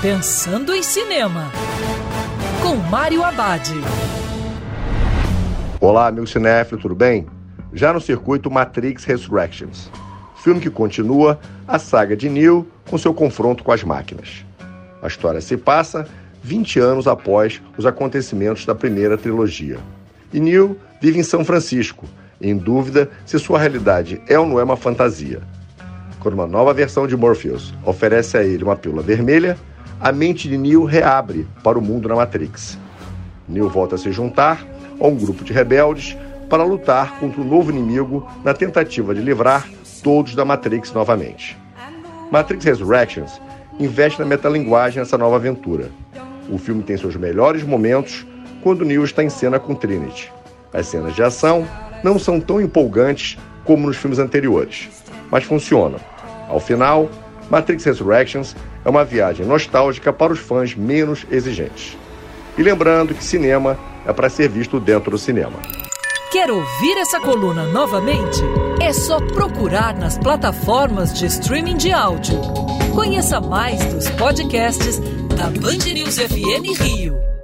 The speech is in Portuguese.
Pensando em Cinema, com Mário Abad. Olá, amigo cinéfilo, tudo bem? Já no circuito Matrix Resurrections, filme que continua a saga de Neo com seu confronto com as máquinas. A história se passa 20 anos após os acontecimentos da primeira trilogia. E Neo vive em São Francisco, em dúvida se sua realidade é ou não é uma fantasia. Quando uma nova versão de Morpheus oferece a ele uma pílula vermelha, a mente de Neo reabre para o mundo na Matrix. Neo volta a se juntar a um grupo de rebeldes para lutar contra um novo inimigo na tentativa de livrar todos da Matrix novamente. Matrix Resurrections investe na metalinguagem nessa nova aventura. O filme tem seus melhores momentos quando Neo está em cena com Trinity. As cenas de ação não são tão empolgantes como nos filmes anteriores, mas funcionam. Ao final, Matrix Resurrections é uma viagem nostálgica para os fãs menos exigentes. E lembrando que cinema é para ser visto dentro do cinema. Quer ouvir essa coluna novamente? É só procurar nas plataformas de streaming de áudio. Conheça mais dos podcasts da Band News FM Rio.